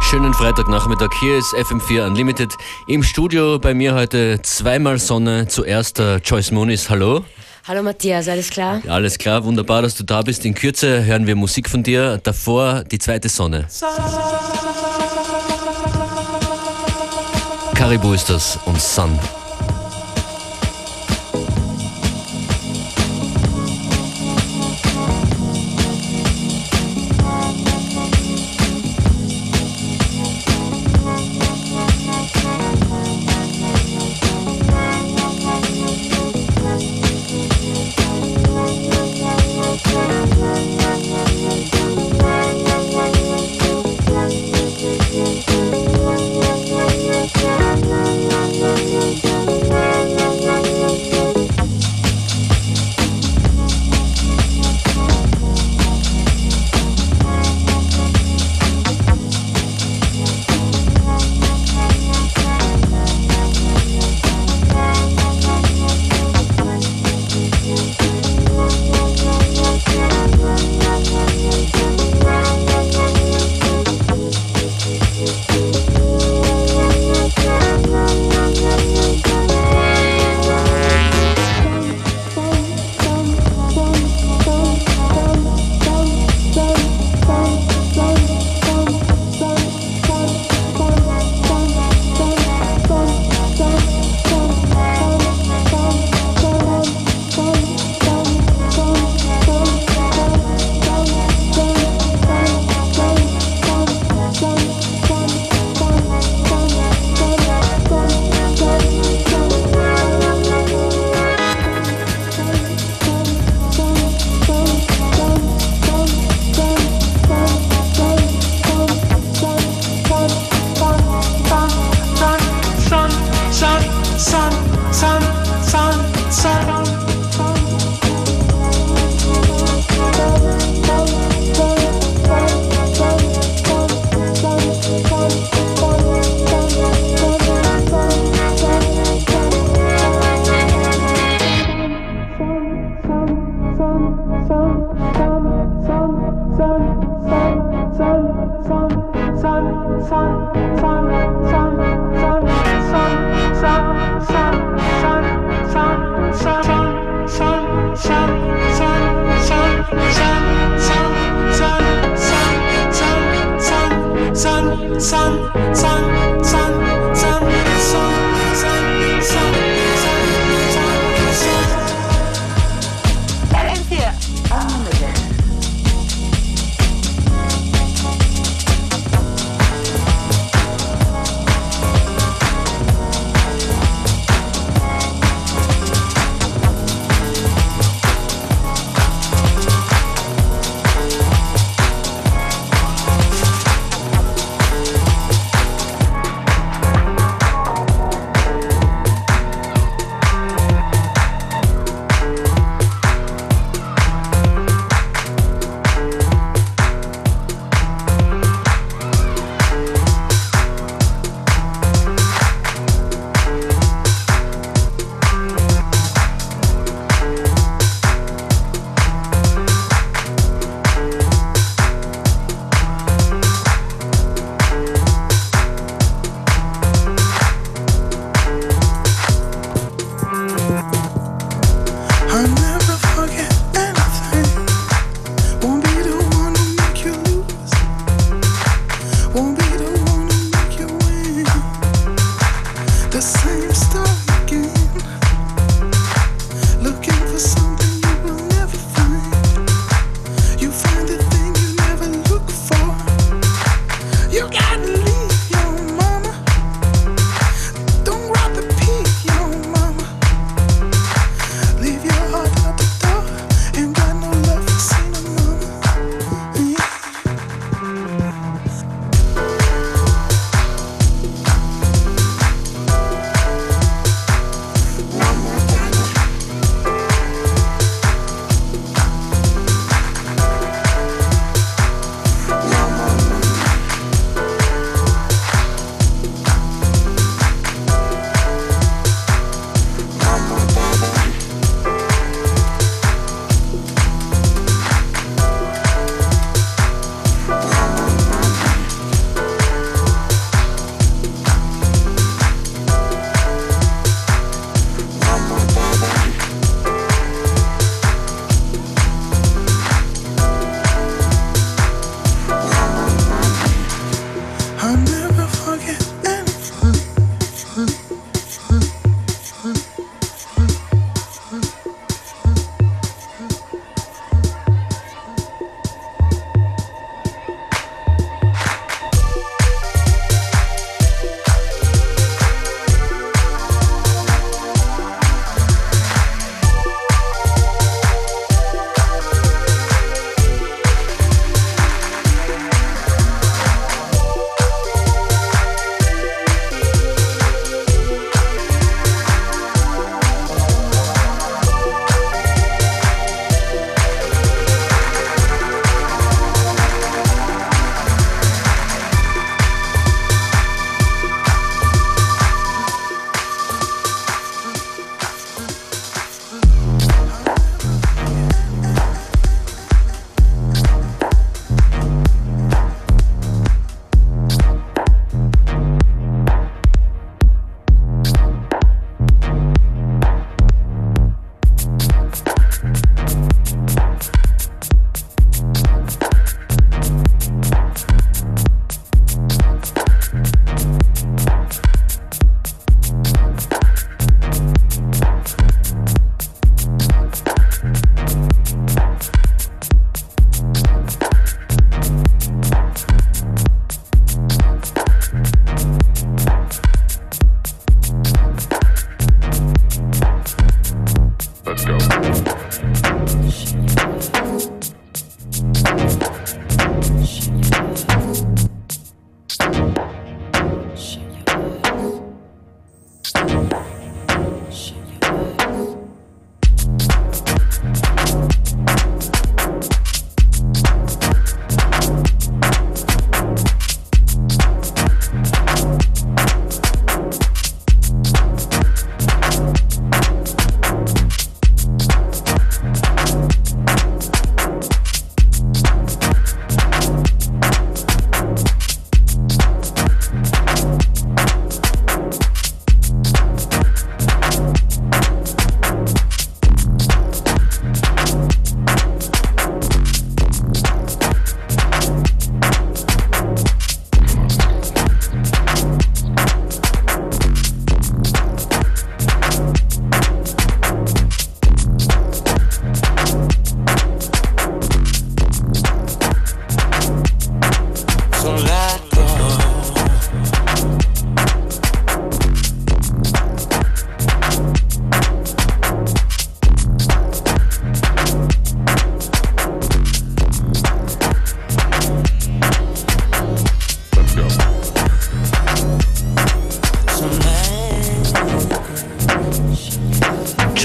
Schönen Freitagnachmittag. Hier ist FM4 Unlimited. Im Studio bei mir heute zweimal Sonne. Zuerst äh, Joyce Moonis. Hallo. Hallo Matthias, alles klar? Ja, alles klar, wunderbar, dass du da bist. In Kürze hören wir Musik von dir. Davor die zweite Sonne. Caribou ist das und Sun.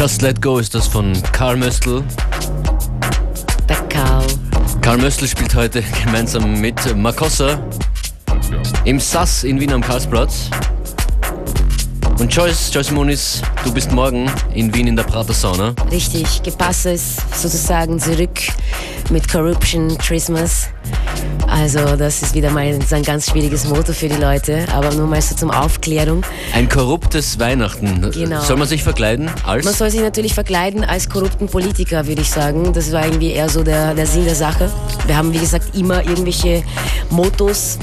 Just Let Go ist das von Karl Möstl. Der Karl. Karl Möstl spielt heute gemeinsam mit Makossa im SAS in Wien am Karlsplatz. Und Joyce, Joyce Moniz, du bist morgen in Wien in der Prater Sauna. Richtig, gepasst ist sozusagen zurück mit Corruption Christmas. Also das ist wieder mal ein ganz schwieriges Motto für die Leute, aber nur mal so zum Aufklärung. Ein korruptes Weihnachten. Genau. Soll man sich verkleiden als? Man soll sich natürlich verkleiden als korrupten Politiker, würde ich sagen. Das war irgendwie eher so der, der Sinn der Sache. Wir haben, wie gesagt, immer irgendwelche Mottos,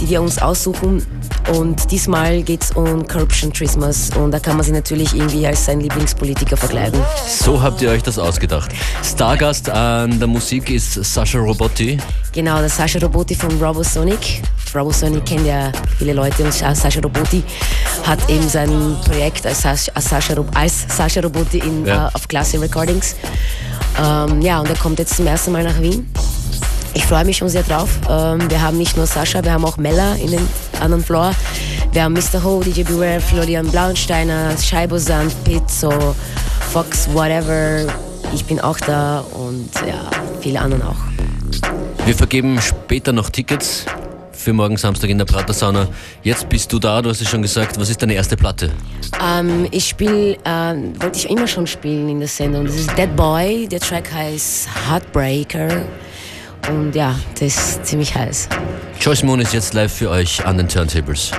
die wir uns aussuchen. Und diesmal geht es um Corruption Christmas und da kann man sich natürlich irgendwie als sein Lieblingspolitiker verkleiden. So habt ihr euch das ausgedacht. Stargast an der Musik ist Sascha Robotti. Genau, der Sascha Robotti von Robosonic. Robosonic kennt ja viele Leute und Sascha Robotti hat eben sein Projekt als Sascha, als Sascha, Robotti in, ja. uh, auf Classy Recordings. Ähm, ja, und er kommt jetzt zum ersten Mal nach Wien ich freue mich schon sehr drauf. Ähm, wir haben nicht nur Sascha, wir haben auch Mella in den anderen Floor. Wir haben Mr. Ho, DJ Beware, Florian Blauensteiner, Scheibosand, Pizzo, Fox, whatever. Ich bin auch da und ja, viele anderen auch. Wir vergeben später noch Tickets für morgen Samstag in der Prater Sauna. Jetzt bist du da, du hast es schon gesagt. Was ist deine erste Platte? Ähm, ich spiele, äh, wollte ich immer schon spielen in der Sendung. Das ist Dead Boy. Der Track heißt Heartbreaker. Und ja, das ist ziemlich heiß. Joyce Moon ist jetzt live für euch an den Turntables.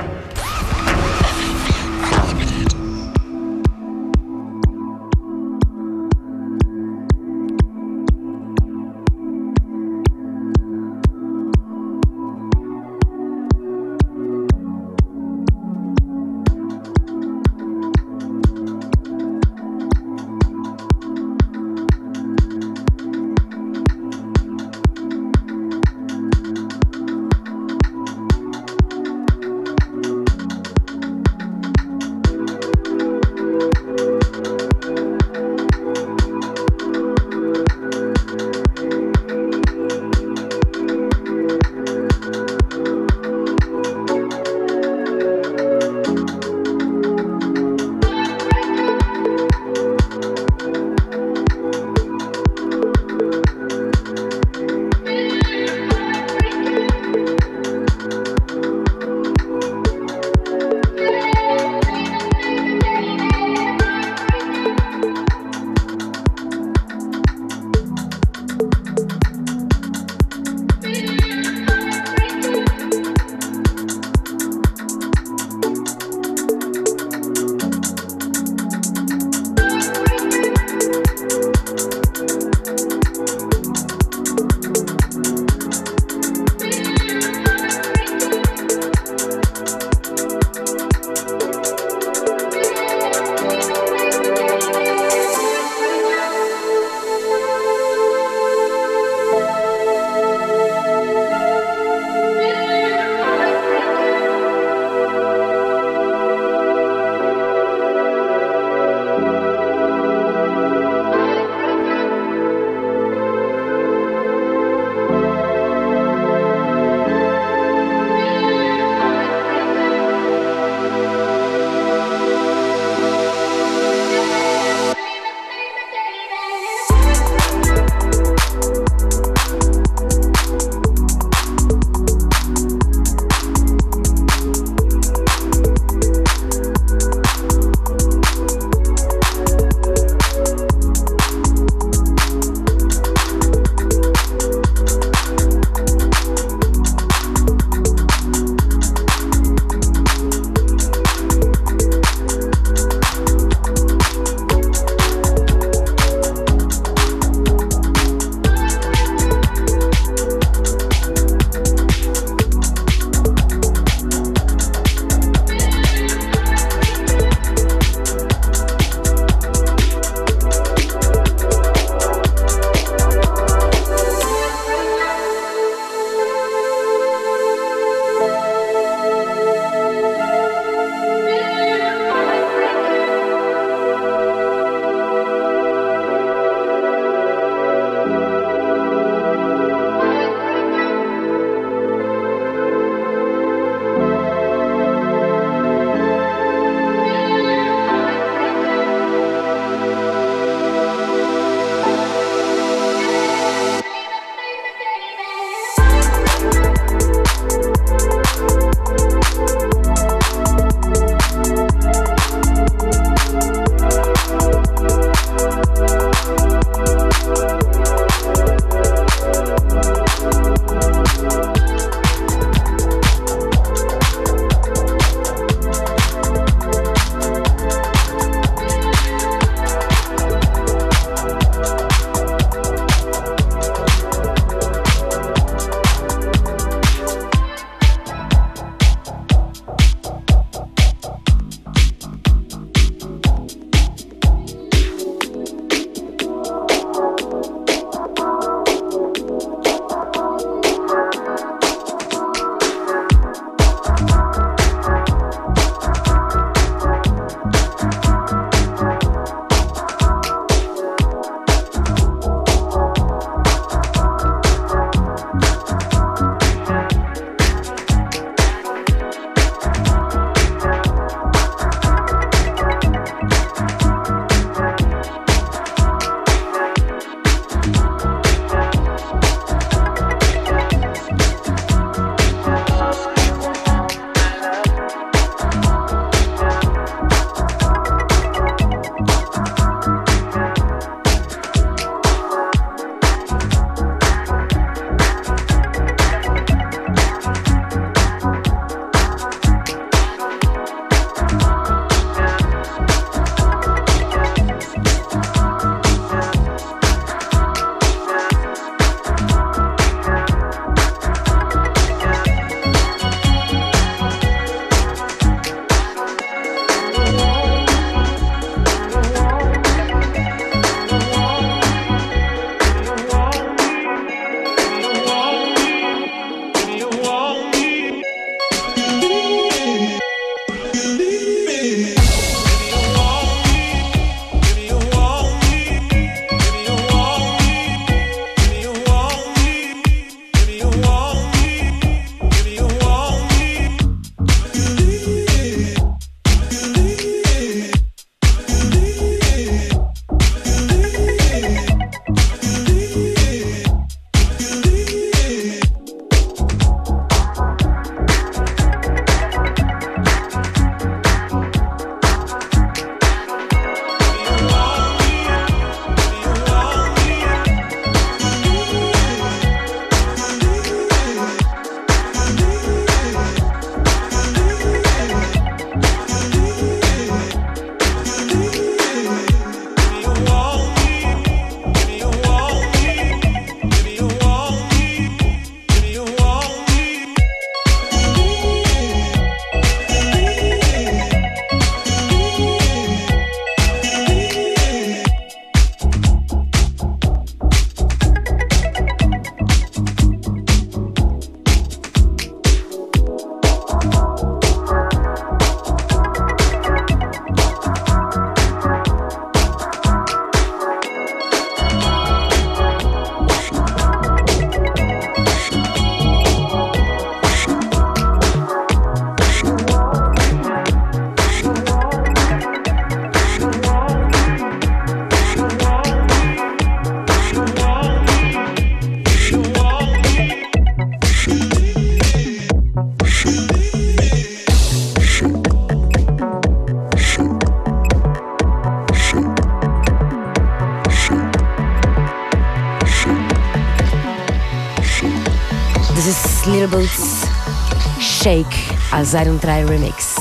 Als 3 Remix.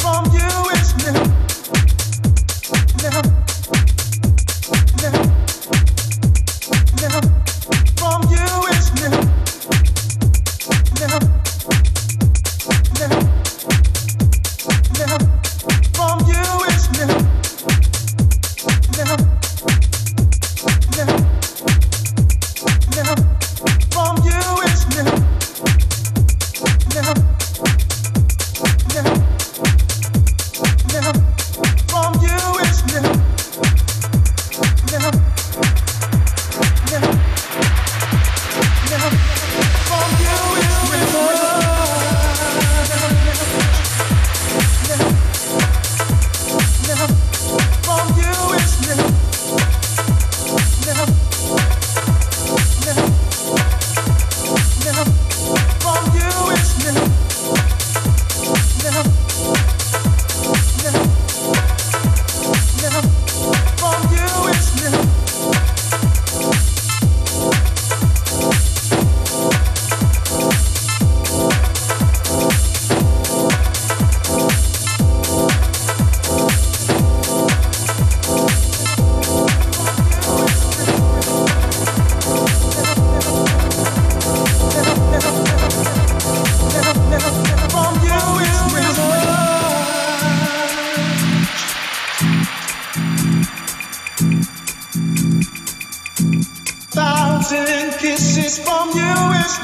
from you is new.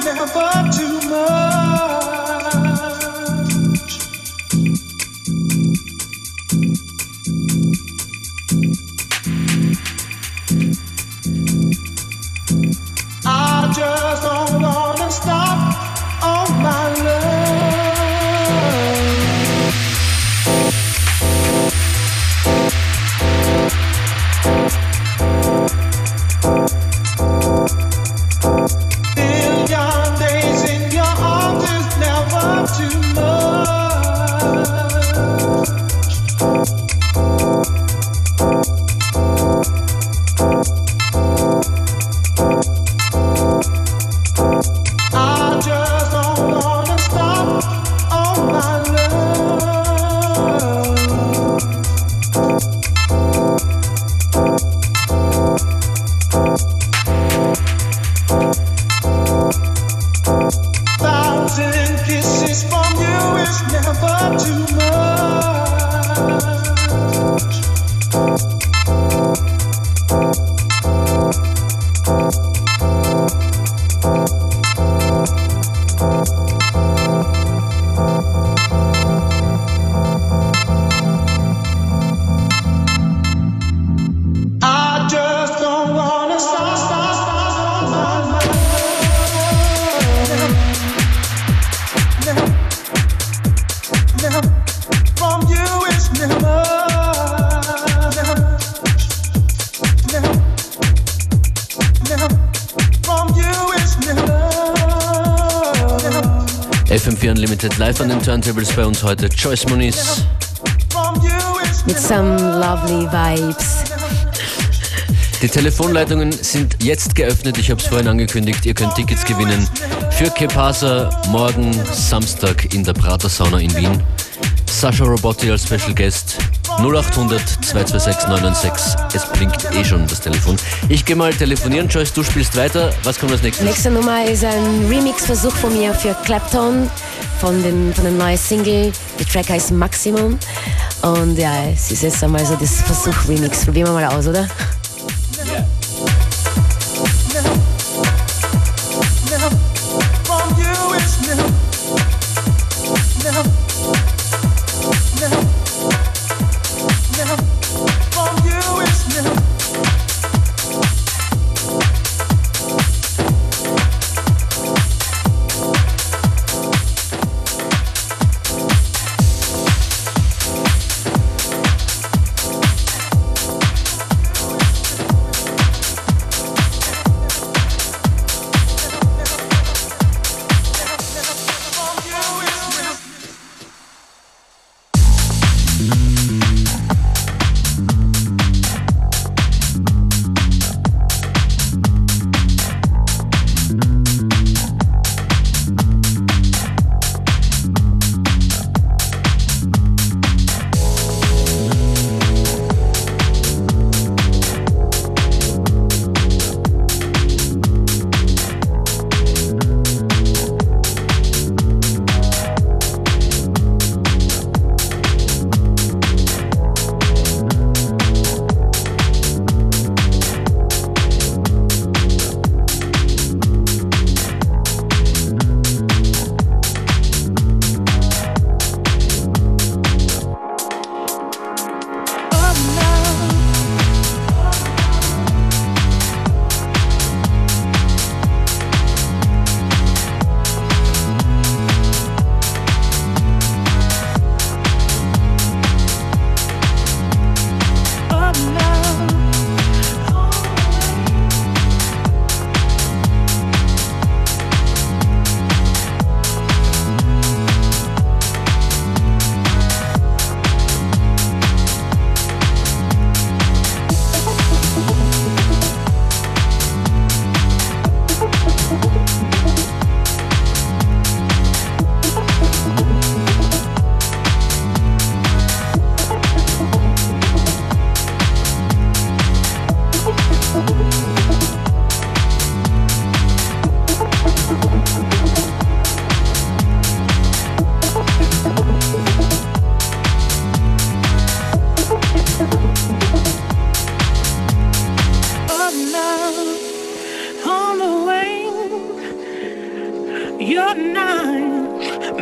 never too much. FM4 Unlimited live an den Turntables bei uns heute Joyce Moniz. Mit some lovely vibes. Die Telefonleitungen sind jetzt geöffnet. Ich habe es vorhin angekündigt. Ihr könnt Tickets gewinnen für Kepasa morgen Samstag in der Prater Sauna in Wien. Sascha Robotti als Special Guest. 0800 226 996. Es blinkt eh schon das Telefon. Ich gehe mal telefonieren. Joyce, du spielst weiter. Was kommt als nächstes? Nächste Nummer ist ein Remix-Versuch von mir für Clapton von, den, von der neuen Single. Der Track heißt Maximum. Und ja, es ist jetzt einmal so das Versuch-Remix. Probieren wir mal aus, oder?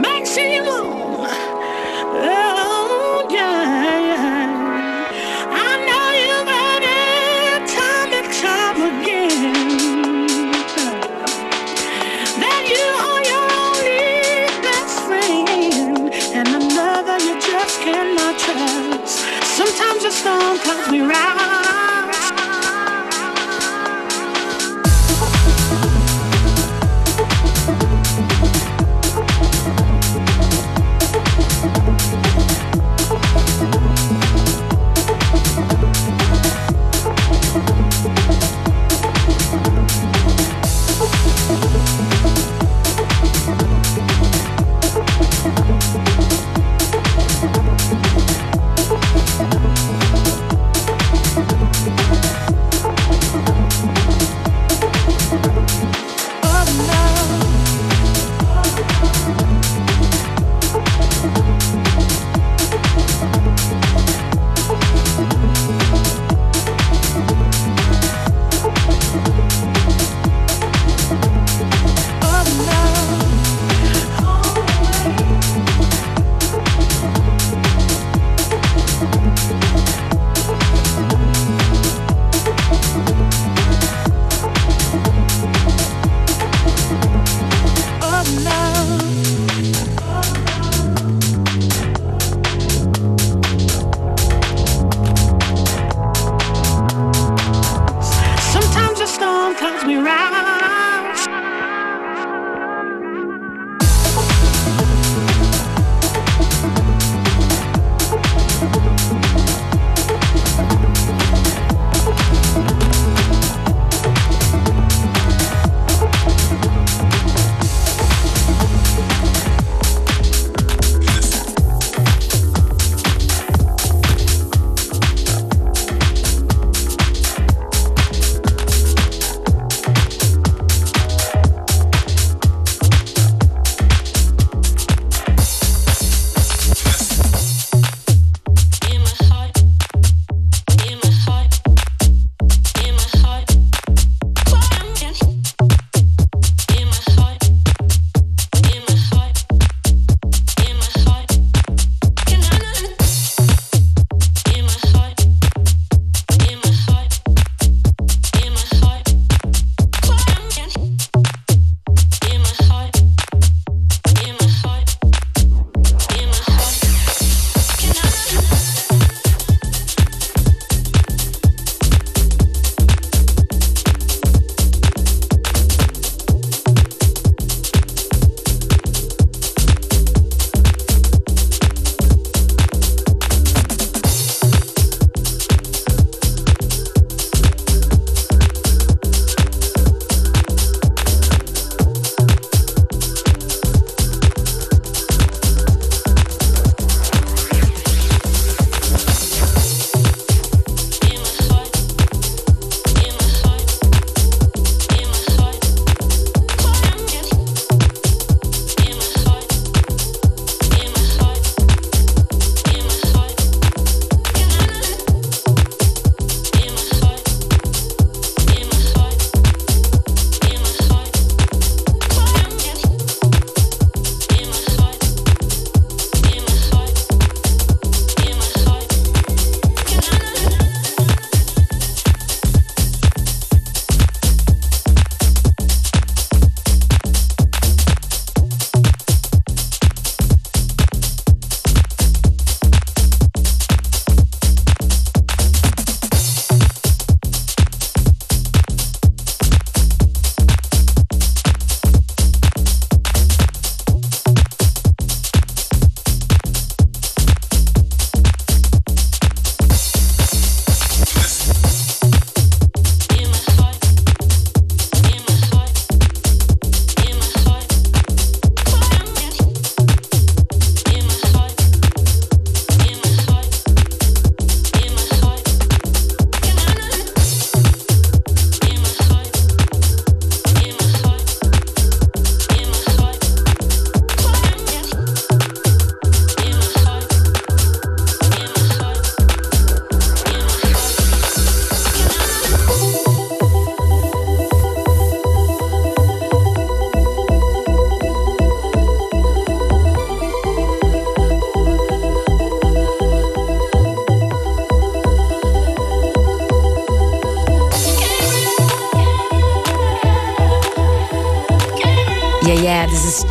maximum. Oh, yeah. I know you, baby, time and time again, that you are your only best friend, and another you just cannot trust. Sometimes the storm comes me.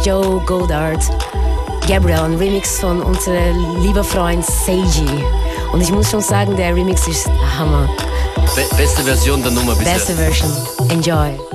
Joe Goddard. Gabriel, ein Remix von unserem lieber Freund Seiji. Und ich muss schon sagen, der Remix ist Hammer. Be beste Version der Nummer bisher. Beste Version. Enjoy.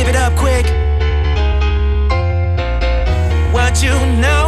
Give it up quick. What you know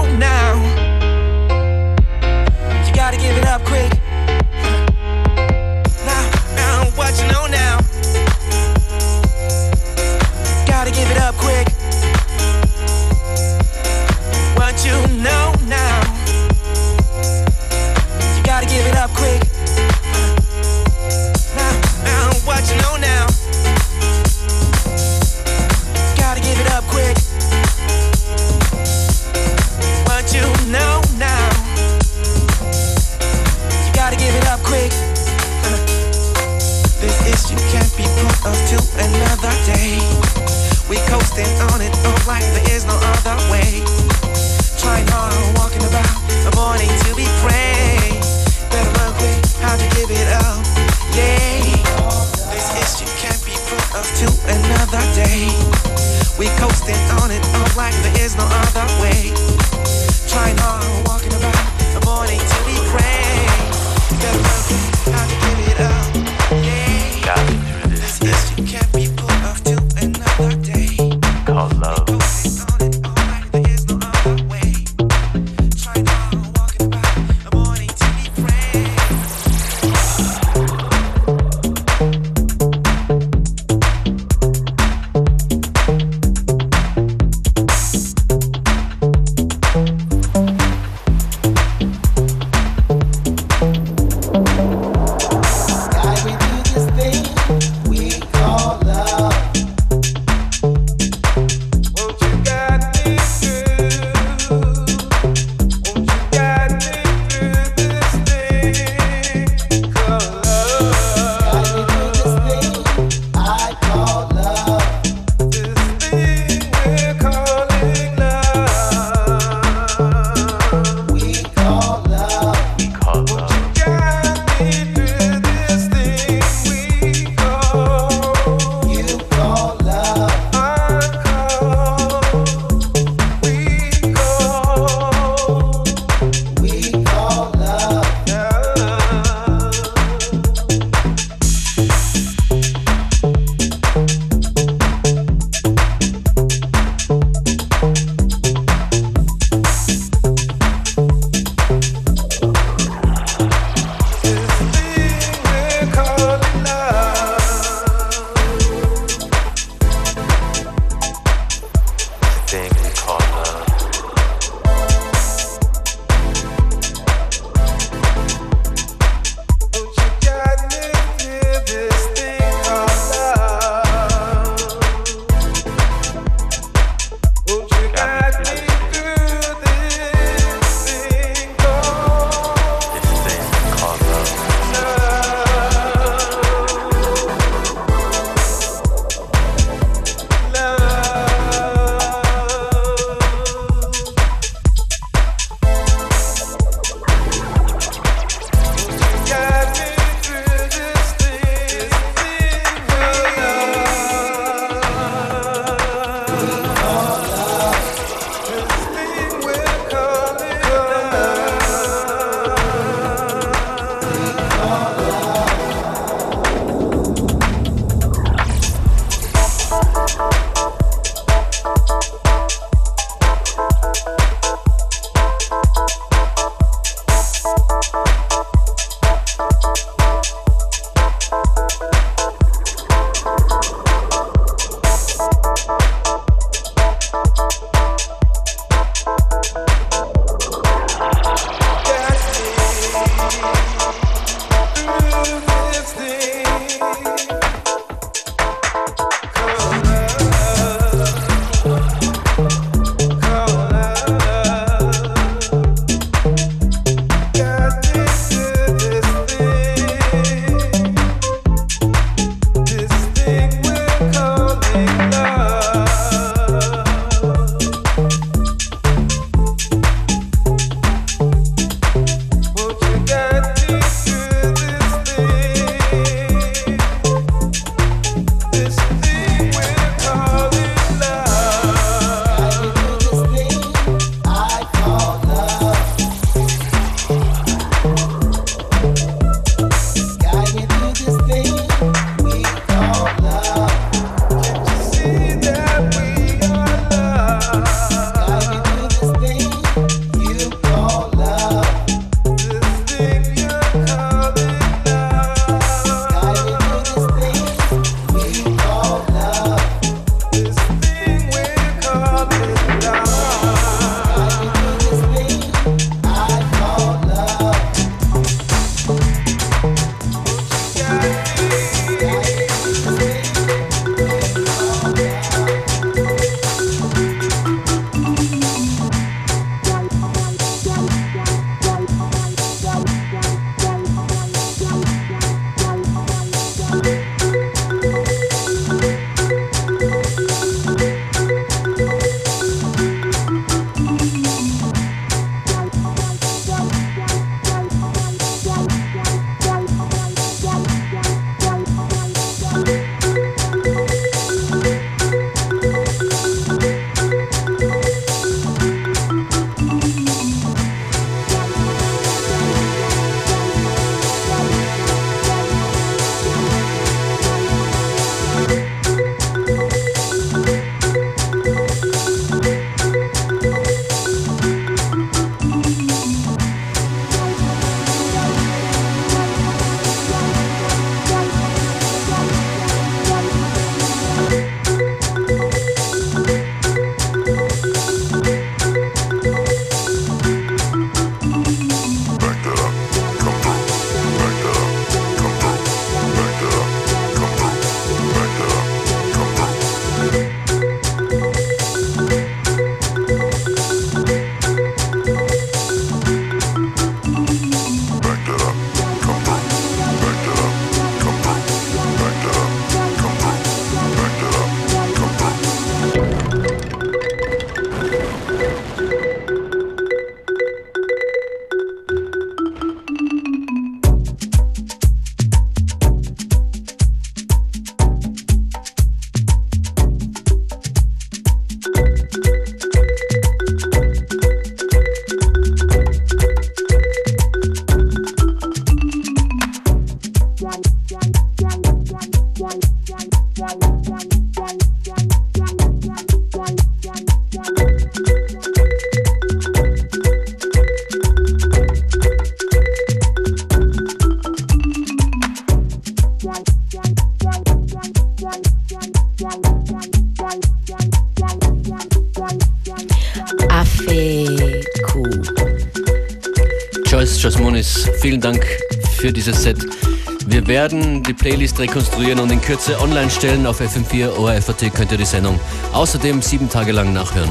Playlist rekonstruieren und in Kürze online stellen. Auf FM4 ORFAT könnt ihr die Sendung außerdem sieben Tage lang nachhören.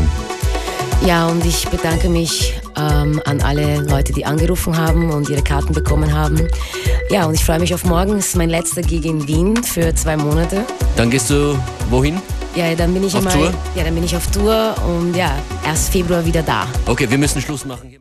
Ja, und ich bedanke mich ähm, an alle Leute, die angerufen haben und ihre Karten bekommen haben. Ja, und ich freue mich auf morgen. Es ist mein letzter Gig in Wien für zwei Monate. Dann gehst du wohin? Ja, dann bin ich auf einmal, Tour? Ja, dann bin ich auf Tour und ja, erst Februar wieder da. Okay, wir müssen Schluss machen.